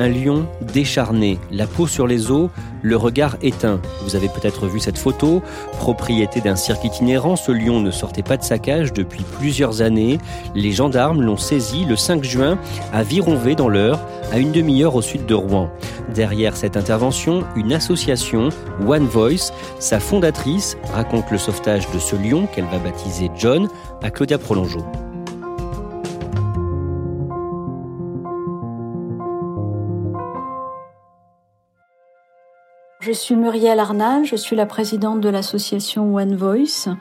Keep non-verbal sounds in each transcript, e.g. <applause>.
Un lion décharné, la peau sur les os, le regard éteint. Vous avez peut-être vu cette photo, propriété d'un cirque itinérant, ce lion ne sortait pas de sa cage depuis plusieurs années. Les gendarmes l'ont saisi le 5 juin à Vironvé dans l'Eure, à une demi-heure au sud de Rouen. Derrière cette intervention, une association, One Voice, sa fondatrice raconte le sauvetage de ce lion qu'elle va baptiser John à Claudia Prolongeau. Je suis Muriel Arnal, je suis la présidente de l'association One Voice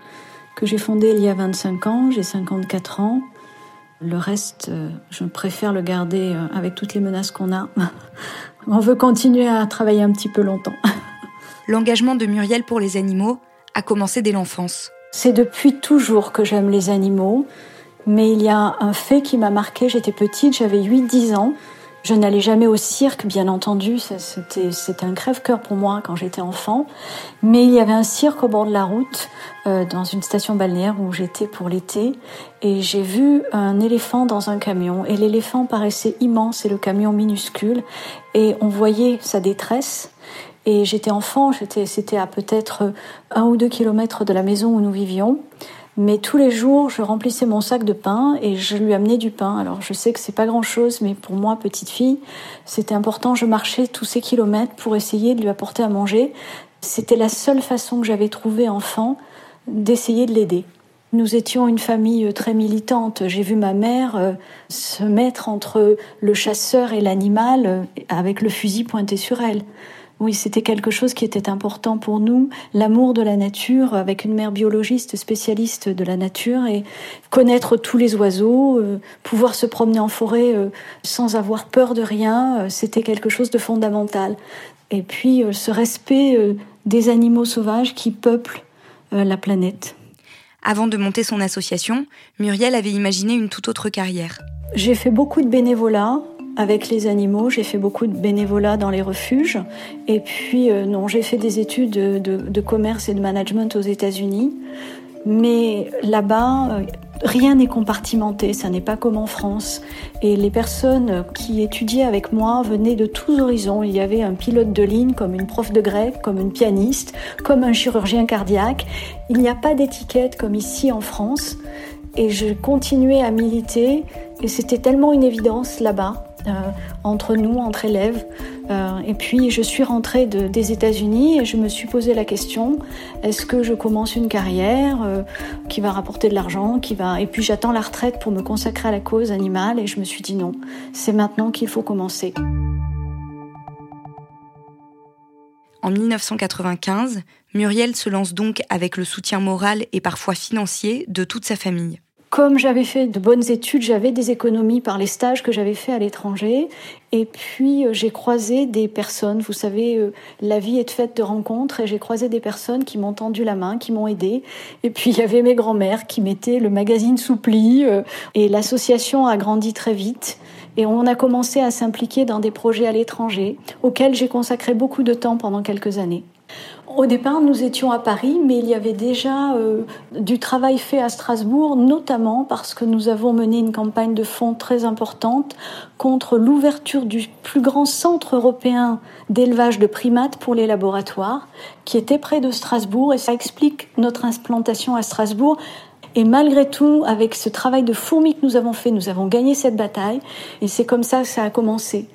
que j'ai fondée il y a 25 ans, j'ai 54 ans. Le reste, euh, je préfère le garder euh, avec toutes les menaces qu'on a. <laughs> On veut continuer à travailler un petit peu longtemps. <laughs> L'engagement de Muriel pour les animaux a commencé dès l'enfance. C'est depuis toujours que j'aime les animaux, mais il y a un fait qui m'a marqué. J'étais petite, j'avais 8-10 ans. Je n'allais jamais au cirque, bien entendu, c'était un crève-cœur pour moi quand j'étais enfant. Mais il y avait un cirque au bord de la route, euh, dans une station balnéaire où j'étais pour l'été, et j'ai vu un éléphant dans un camion. Et l'éléphant paraissait immense et le camion minuscule, et on voyait sa détresse. Et j'étais enfant, c'était à peut-être un ou deux kilomètres de la maison où nous vivions. Mais tous les jours, je remplissais mon sac de pain et je lui amenais du pain. Alors je sais que c'est pas grand chose, mais pour moi, petite fille, c'était important. Je marchais tous ces kilomètres pour essayer de lui apporter à manger. C'était la seule façon que j'avais trouvé enfant d'essayer de l'aider. Nous étions une famille très militante. J'ai vu ma mère euh, se mettre entre le chasseur et l'animal euh, avec le fusil pointé sur elle. Oui, c'était quelque chose qui était important pour nous, l'amour de la nature, avec une mère biologiste spécialiste de la nature, et connaître tous les oiseaux, euh, pouvoir se promener en forêt euh, sans avoir peur de rien, euh, c'était quelque chose de fondamental. Et puis ce respect des animaux sauvages qui peuplent la planète. Avant de monter son association, Muriel avait imaginé une toute autre carrière. J'ai fait beaucoup de bénévolat, avec les animaux. J'ai fait beaucoup de bénévolat dans les refuges. Et puis, euh, non, j'ai fait des études de, commerce et de management aux États-Unis. Mais là-bas, euh, rien n'est compartimenté, ça n'est pas comme en France. Et les personnes qui étudiaient avec moi venaient de tous horizons. Il y avait un pilote de ligne, comme une prof de grec, comme une pianiste, comme un chirurgien cardiaque. Il n'y a pas d'étiquette comme ici en France. Et je continuais à militer, et c'était tellement une évidence là-bas. Euh, entre nous, entre élèves. Euh, et puis je suis rentrée des États-Unis et je me suis posé la question est-ce que je commence une carrière euh, qui va rapporter de l'argent, qui va et puis j'attends la retraite pour me consacrer à la cause animale et je me suis dit non, c'est maintenant qu'il faut commencer. En 1995, Muriel se lance donc avec le soutien moral et parfois financier de toute sa famille. Comme j'avais fait de bonnes études, j'avais des économies par les stages que j'avais fait à l'étranger. Et puis euh, j'ai croisé des personnes. Vous savez, euh, la vie est faite de rencontres. Et j'ai croisé des personnes qui m'ont tendu la main, qui m'ont aidé. Et puis il y avait mes grands-mères qui mettaient le magazine Soupli. Euh, et l'association a grandi très vite. Et on a commencé à s'impliquer dans des projets à l'étranger, auxquels j'ai consacré beaucoup de temps pendant quelques années. Au départ, nous étions à Paris, mais il y avait déjà euh, du travail fait à Strasbourg, notamment parce que nous avons mené une campagne de fonds très importante contre l'ouverture du plus grand centre européen d'élevage de primates pour les laboratoires, qui était près de Strasbourg, et ça explique notre implantation à Strasbourg. Et malgré tout, avec ce travail de fourmi que nous avons fait, nous avons gagné cette bataille, et c'est comme ça que ça a commencé.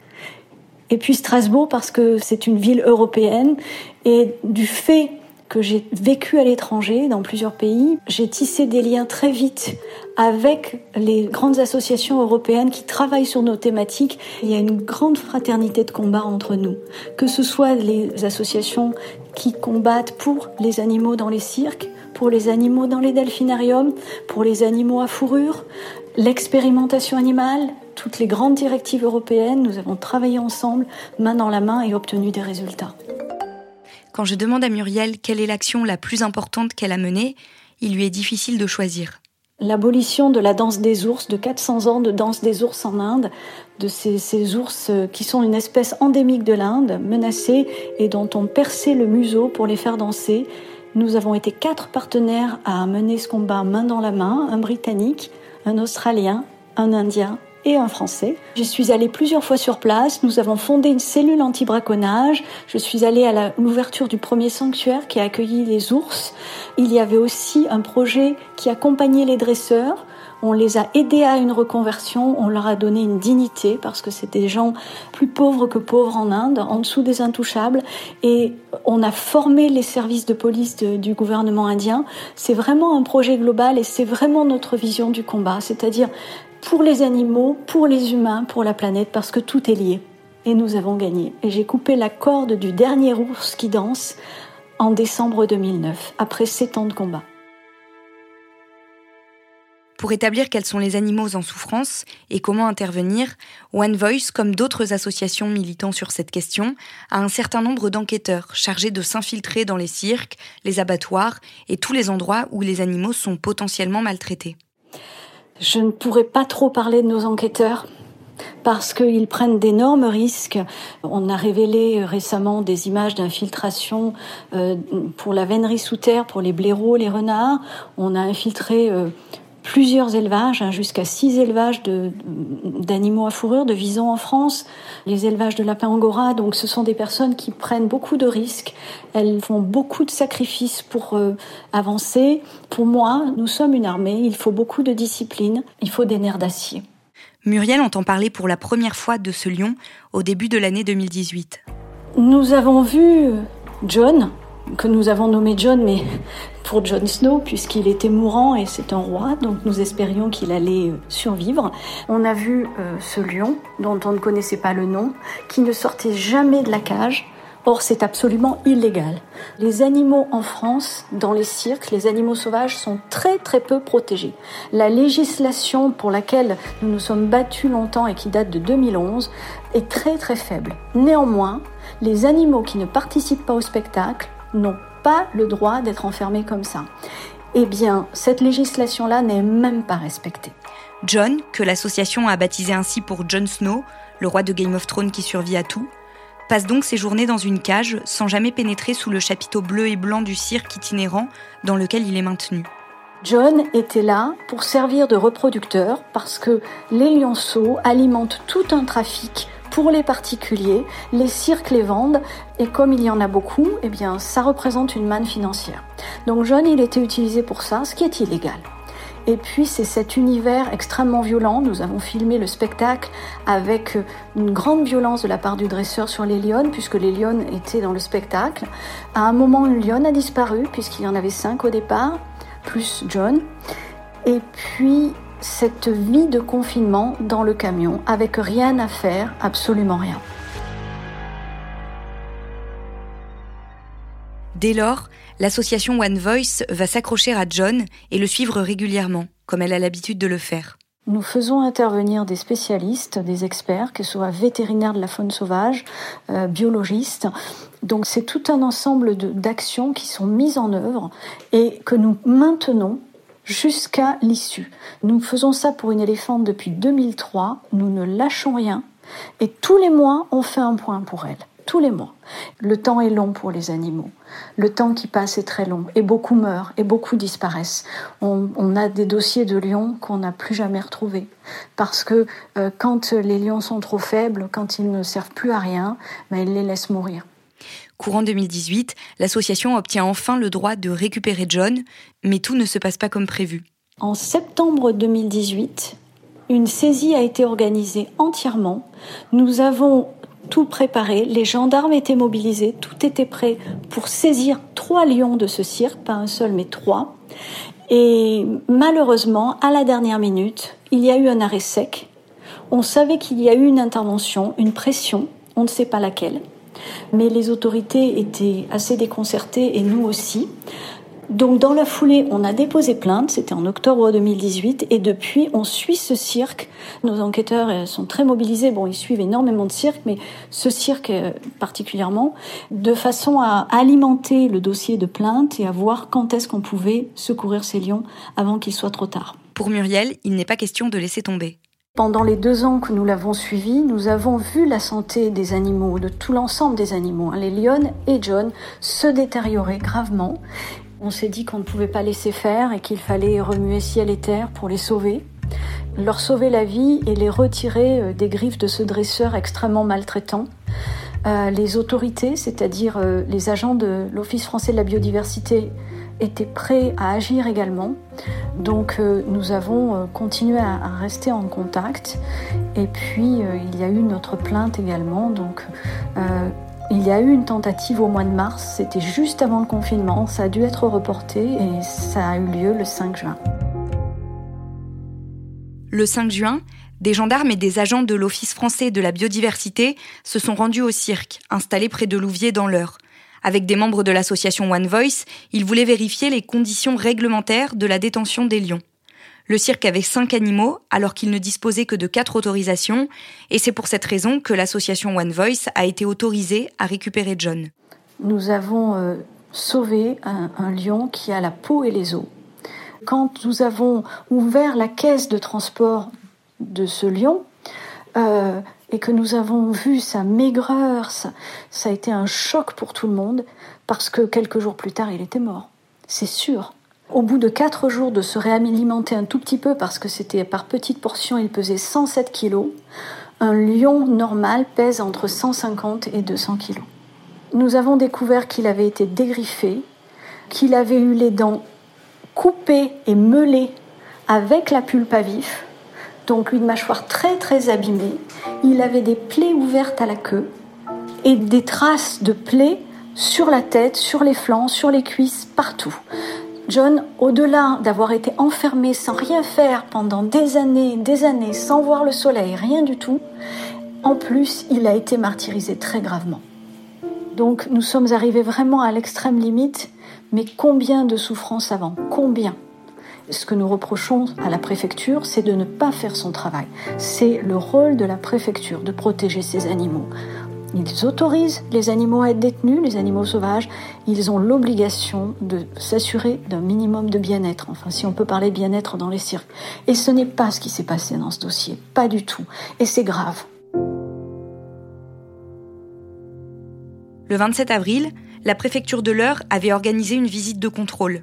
Et puis Strasbourg parce que c'est une ville européenne et du fait que j'ai vécu à l'étranger dans plusieurs pays, j'ai tissé des liens très vite avec les grandes associations européennes qui travaillent sur nos thématiques. Il y a une grande fraternité de combat entre nous, que ce soit les associations qui combattent pour les animaux dans les cirques, pour les animaux dans les delphinariums, pour les animaux à fourrure, l'expérimentation animale, toutes les grandes directives européennes, nous avons travaillé ensemble, main dans la main et obtenu des résultats. Quand je demande à Muriel quelle est l'action la plus importante qu'elle a menée, il lui est difficile de choisir. L'abolition de la danse des ours, de 400 ans de danse des ours en Inde, de ces, ces ours qui sont une espèce endémique de l'Inde, menacée et dont on perçait le museau pour les faire danser. Nous avons été quatre partenaires à mener ce combat main dans la main, un Britannique, un Australien, un Indien et un Français. Je suis allée plusieurs fois sur place. Nous avons fondé une cellule anti-braconnage. Je suis allée à l'ouverture du premier sanctuaire qui a accueilli les ours. Il y avait aussi un projet qui accompagnait les dresseurs. On les a aidés à une reconversion, on leur a donné une dignité parce que c'était des gens plus pauvres que pauvres en Inde, en dessous des intouchables, et on a formé les services de police du gouvernement indien. C'est vraiment un projet global et c'est vraiment notre vision du combat, c'est-à-dire pour les animaux, pour les humains, pour la planète, parce que tout est lié. Et nous avons gagné. Et j'ai coupé la corde du dernier ours qui danse en décembre 2009, après sept ans de combat. Pour établir quels sont les animaux en souffrance et comment intervenir, One Voice, comme d'autres associations militant sur cette question, a un certain nombre d'enquêteurs chargés de s'infiltrer dans les cirques, les abattoirs et tous les endroits où les animaux sont potentiellement maltraités. Je ne pourrais pas trop parler de nos enquêteurs parce qu'ils prennent d'énormes risques. On a révélé récemment des images d'infiltration euh, pour la vénerie sous terre, pour les blaireaux, les renards. On a infiltré euh, plusieurs élevages, hein, jusqu'à six élevages d'animaux à fourrure, de visons en France, les élevages de lapins angora. Donc ce sont des personnes qui prennent beaucoup de risques, elles font beaucoup de sacrifices pour euh, avancer. Pour moi, nous sommes une armée, il faut beaucoup de discipline, il faut des nerfs d'acier. Muriel entend parler pour la première fois de ce lion au début de l'année 2018. Nous avons vu John, que nous avons nommé John, mais pour Jon Snow, puisqu'il était mourant et c'est un roi, donc nous espérions qu'il allait euh, survivre. On a vu euh, ce lion, dont on ne connaissait pas le nom, qui ne sortait jamais de la cage. Or, c'est absolument illégal. Les animaux en France, dans les cirques, les animaux sauvages sont très très peu protégés. La législation pour laquelle nous nous sommes battus longtemps et qui date de 2011 est très très faible. Néanmoins, les animaux qui ne participent pas au spectacle n'ont pas le droit d'être enfermés comme ça. Eh bien, cette législation-là n'est même pas respectée. John, que l'association a baptisé ainsi pour Jon Snow, le roi de Game of Thrones qui survit à tout, passe donc ses journées dans une cage sans jamais pénétrer sous le chapiteau bleu et blanc du cirque itinérant dans lequel il est maintenu. John était là pour servir de reproducteur parce que les lionceaux alimentent tout un trafic pour les particuliers, les cirques les vendent et comme il y en a beaucoup, eh bien ça représente une manne financière. Donc John, il était utilisé pour ça, ce qui est illégal. Et puis c'est cet univers extrêmement violent. Nous avons filmé le spectacle avec une grande violence de la part du dresseur sur les lions, puisque les lions étaient dans le spectacle. À un moment, une lionne a disparu, puisqu'il y en avait cinq au départ, plus John. Et puis cette vie de confinement dans le camion avec rien à faire, absolument rien. Dès lors, l'association One Voice va s'accrocher à John et le suivre régulièrement, comme elle a l'habitude de le faire. Nous faisons intervenir des spécialistes, des experts, que ce soit vétérinaires de la faune sauvage, euh, biologistes. Donc c'est tout un ensemble d'actions qui sont mises en œuvre et que nous maintenons jusqu'à l'issue. Nous faisons ça pour une éléphante depuis 2003, nous ne lâchons rien et tous les mois on fait un point pour elle. tous les mois. Le temps est long pour les animaux. Le temps qui passe est très long et beaucoup meurent et beaucoup disparaissent. On, a des dossiers de lions qu'on n'a plus jamais retrouvés parce que euh, quand les lions sont trop faibles, quand ils ne servent plus à rien, ben, ils les laissent mourir. Courant 2018, l'association obtient enfin le droit de récupérer John, mais tout ne se passe pas comme prévu. En septembre 2018, une saisie a été organisée entièrement. Nous avons tout préparé, les gendarmes étaient mobilisés, tout était prêt pour saisir trois lions de ce cirque, pas un seul mais trois. Et malheureusement, à la dernière minute, il y a eu un arrêt sec. On savait qu'il y a eu une intervention, une pression, on ne sait pas laquelle. Mais les autorités étaient assez déconcertées et nous aussi. Donc dans la foulée, on a déposé plainte, c'était en octobre 2018, et depuis, on suit ce cirque. Nos enquêteurs euh, sont très mobilisés, bon, ils suivent énormément de cirques, mais ce cirque euh, particulièrement, de façon à alimenter le dossier de plainte et à voir quand est-ce qu'on pouvait secourir ces lions avant qu'il soit trop tard. Pour Muriel, il n'est pas question de laisser tomber. Pendant les deux ans que nous l'avons suivi, nous avons vu la santé des animaux, de tout l'ensemble des animaux, hein, les lions et John, se détériorer gravement. On s'est dit qu'on ne pouvait pas laisser faire et qu'il fallait remuer ciel et terre pour les sauver, leur sauver la vie et les retirer euh, des griffes de ce dresseur extrêmement maltraitant. Euh, les autorités, c'est-à-dire euh, les agents de l'Office français de la biodiversité, étaient prêts à agir également. Donc nous avons continué à, rester en contact. Et puis il y a eu notre plainte également. Donc il y a eu une tentative au mois de mars, c'était juste avant le confinement, ça a dû être reporté et ça a eu lieu le 5 juin. Le 5 juin, des gendarmes et des agents de l'Office français de la biodiversité se sont rendus au cirque, installé près de Louviers dans l'Eure. Avec des membres de l'association One Voice, ils voulaient vérifier les conditions réglementaires de la détention des lions. Le cirque avait cinq animaux alors qu'il ne disposait que de quatre autorisations et c'est pour cette raison que l'association One Voice a été autorisée à récupérer John. Nous avons euh, sauvé un, lion qui a la peau et les os. Quand nous avons ouvert la caisse de transport de ce lion, euh, et que nous avons vu sa maigreur, ça, a été un choc pour tout le monde, parce que quelques jours plus tard, il était mort. C'est sûr. Au bout de quatre jours de se réalimenter un tout petit peu parce que c'était par petites portions, il pesait 107 kilos. Un lion normal pèse entre 150 et 200 kilos. Nous avons découvert qu'il avait été dégriffé, qu'il avait eu les dents coupées et meulées avec la pulpe à vif, donc une mâchoire très très abîmée. Il avait des plaies ouvertes à la queue et des traces de plaies sur la tête, sur les flancs, sur les cuisses, partout. John, au-delà d'avoir été enfermé sans rien faire pendant des années, des années, sans voir le soleil, rien du tout, en plus, il a été martyrisé très gravement. Donc nous sommes arrivés vraiment à l'extrême limite, mais combien de souffrances avant? Combien? Ce que nous reprochons à la préfecture, c'est de ne pas faire son travail. C'est le rôle de la préfecture de protéger ces animaux. Ils autorisent les animaux à être détenus, les animaux sauvages. Ils ont l'obligation de s'assurer d'un minimum de bien-être. Enfin, si on peut parler bien-être dans les cirques. Et ce n'est pas ce qui s'est passé dans ce dossier. Pas du tout. Et c'est grave. Le 27 avril, la préfecture de l'Eure avait organisé une visite de contrôle.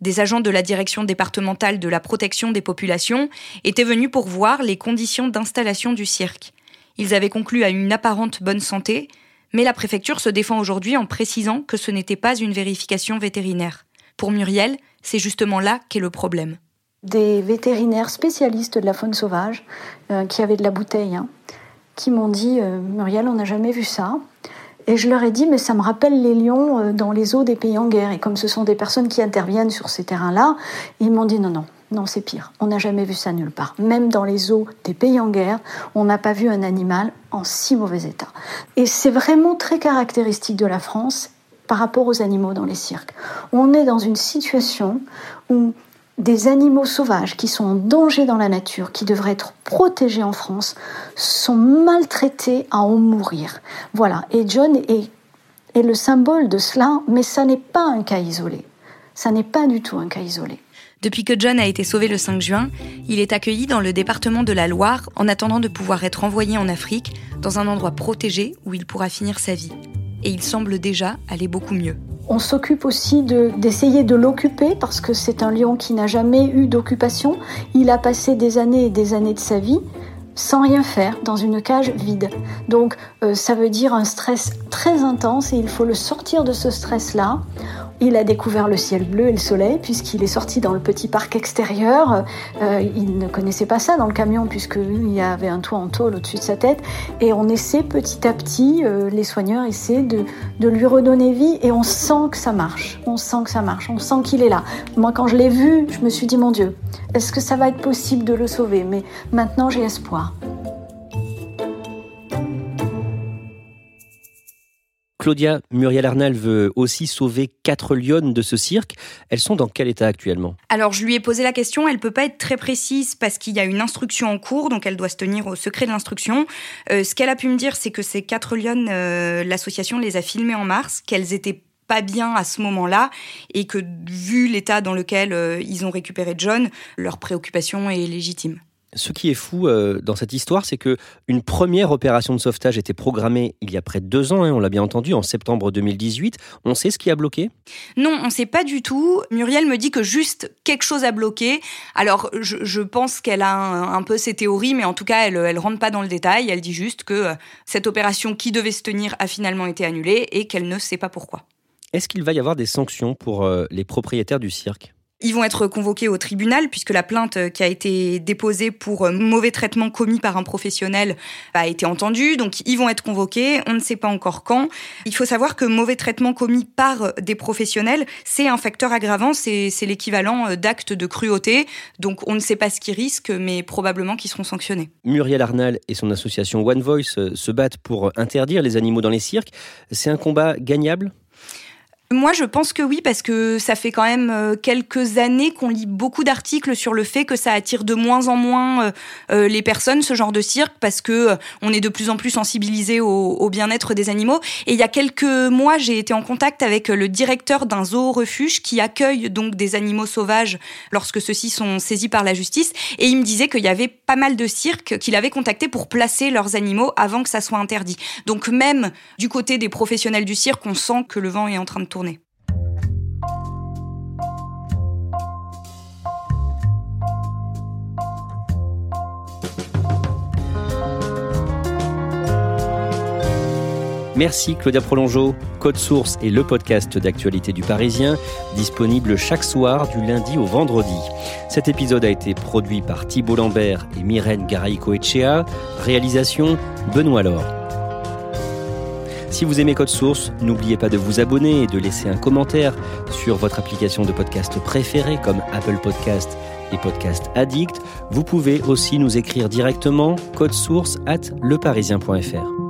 Des agents de la direction départementale de la protection des populations étaient venus pour voir les conditions d'installation du cirque. Ils avaient conclu à une apparente bonne santé, mais la préfecture se défend aujourd'hui en précisant que ce n'était pas une vérification vétérinaire. Pour Muriel, c'est justement là qu'est le problème. Des vétérinaires spécialistes de la faune sauvage, euh, qui avaient de la bouteille, hein, qui m'ont dit euh, Muriel, on n'a jamais vu ça. Et je leur ai dit, mais ça me rappelle les lions euh, dans les eaux des pays en guerre. Et comme ce sont des personnes qui interviennent sur ces terrains-là, ils m'ont dit non, non, non, c'est pire. On n'a jamais vu ça nulle part. Même dans les eaux des pays en guerre, on n'a pas vu un animal en si mauvais état. Et c'est vraiment très caractéristique de la France par rapport aux animaux dans les cirques. On est dans une situation où des animaux sauvages qui sont en danger dans la nature, qui devraient être protégés en France, sont maltraités à en mourir. Voilà. Et John est, le symbole de cela, mais ça n'est pas un cas isolé. Ça n'est pas du tout un cas isolé. Depuis que John a été sauvé le 5 juin, il est accueilli dans le département de la Loire en attendant de pouvoir être envoyé en Afrique, dans un endroit protégé où il pourra finir sa vie. et il semble déjà aller beaucoup mieux. On s'occupe aussi d'essayer de, l'occuper parce que c'est un lion qui n'a jamais eu d'occupation. Il a passé des années et des années de sa vie sans rien faire dans une cage vide. Donc euh, ça veut dire un stress très intense et il faut le sortir de ce stress-là. Il a découvert le ciel bleu et le soleil puisqu'il est sorti dans le petit parc extérieur. Euh, il ne connaissait pas ça dans le camion puisqu'il y avait un toit en tôle au-dessus de sa tête. Et on essaie petit à petit, euh, les soigneurs essaient de, de lui redonner vie et on sent que ça marche. On sent que ça marche. On sent qu'il est là. Moi, quand je l'ai vu, je me suis dit, mon Dieu, est-ce que ça va être possible de le sauver? Mais maintenant, j'ai espoir. Claudia Muriel Arnal veut aussi sauver quatre lionnes de ce cirque. Elles sont dans quel état actuellement? Alors je lui ai posé la question, elle peut pas être très précise parce qu'il y a une instruction en cours, donc elle doit se tenir au secret de l'instruction. Euh, ce qu'elle a pu me dire, c'est que ces quatre lionnes, euh, l'association les a filmées en mars, qu'elles étaient pas bien à ce moment-là et que vu l'état dans lequel euh, ils ont récupéré John, leur préoccupation est légitime. Ce qui est fou euh, dans cette histoire, c'est que une première opération de sauvetage était programmée il y a près de deux ans, hein, on l'a bien entendu, en septembre 2018. On sait ce qui a bloqué? Non, on ne sait pas du tout. Muriel me dit que juste quelque chose a bloqué. Alors, je, pense qu'elle a un, peu ses théories, mais en tout cas, elle ne rentre pas dans le détail. Elle dit juste que euh, cette opération qui devait se tenir a finalement été annulée et qu'elle ne sait pas pourquoi. Est-ce qu'il va y avoir des sanctions pour euh, les propriétaires du cirque? Ils vont être convoqués au tribunal puisque la plainte euh, qui a été déposée pour euh, mauvais traitement commis par un professionnel a été entendue. Donc ils vont être convoqués. On ne sait pas encore quand. Il faut savoir que mauvais traitement commis par euh, des professionnels, c'est un facteur aggravant. C'est l'équivalent d'actes de cruauté. Donc on ne sait pas ce qu'ils risquent, mais probablement qu'ils seront sanctionnés. Muriel Arnal et son association One Voice se battent pour interdire les animaux dans les cirques. C'est un combat gagnable? Moi, je pense que oui, parce que ça fait quand même euh, quelques années qu'on lit beaucoup d'articles sur le fait que ça attire de moins en moins euh, euh, les personnes, ce genre de cirque, parce que on est de plus en plus sensibilisé au, bien-être des animaux. Et il y a quelques mois, j'ai été en contact avec le directeur d'un zoo refuge qui accueille donc des animaux sauvages lorsque ceux-ci sont saisis par la justice. Et il me disait qu'il y avait pas mal de cirques qu'il avait contactés pour placer leurs animaux avant que ça soit interdit. Donc même du côté des professionnels du cirque, on sent que le vent est en train de tourner. Merci Claudia Prolongeau. Code Source est le podcast d'actualité du Parisien, disponible chaque soir du lundi au vendredi. Cet épisode a été produit par Thibault Lambert et Myrène Garaïco-Echea. Réalisation Benoît Laure. Si vous aimez Code Source, n'oubliez pas de vous abonner et de laisser un commentaire sur votre application de podcast préférée comme Apple Podcast et Podcast Addict. Vous pouvez aussi nous écrire directement source at leparisien.fr.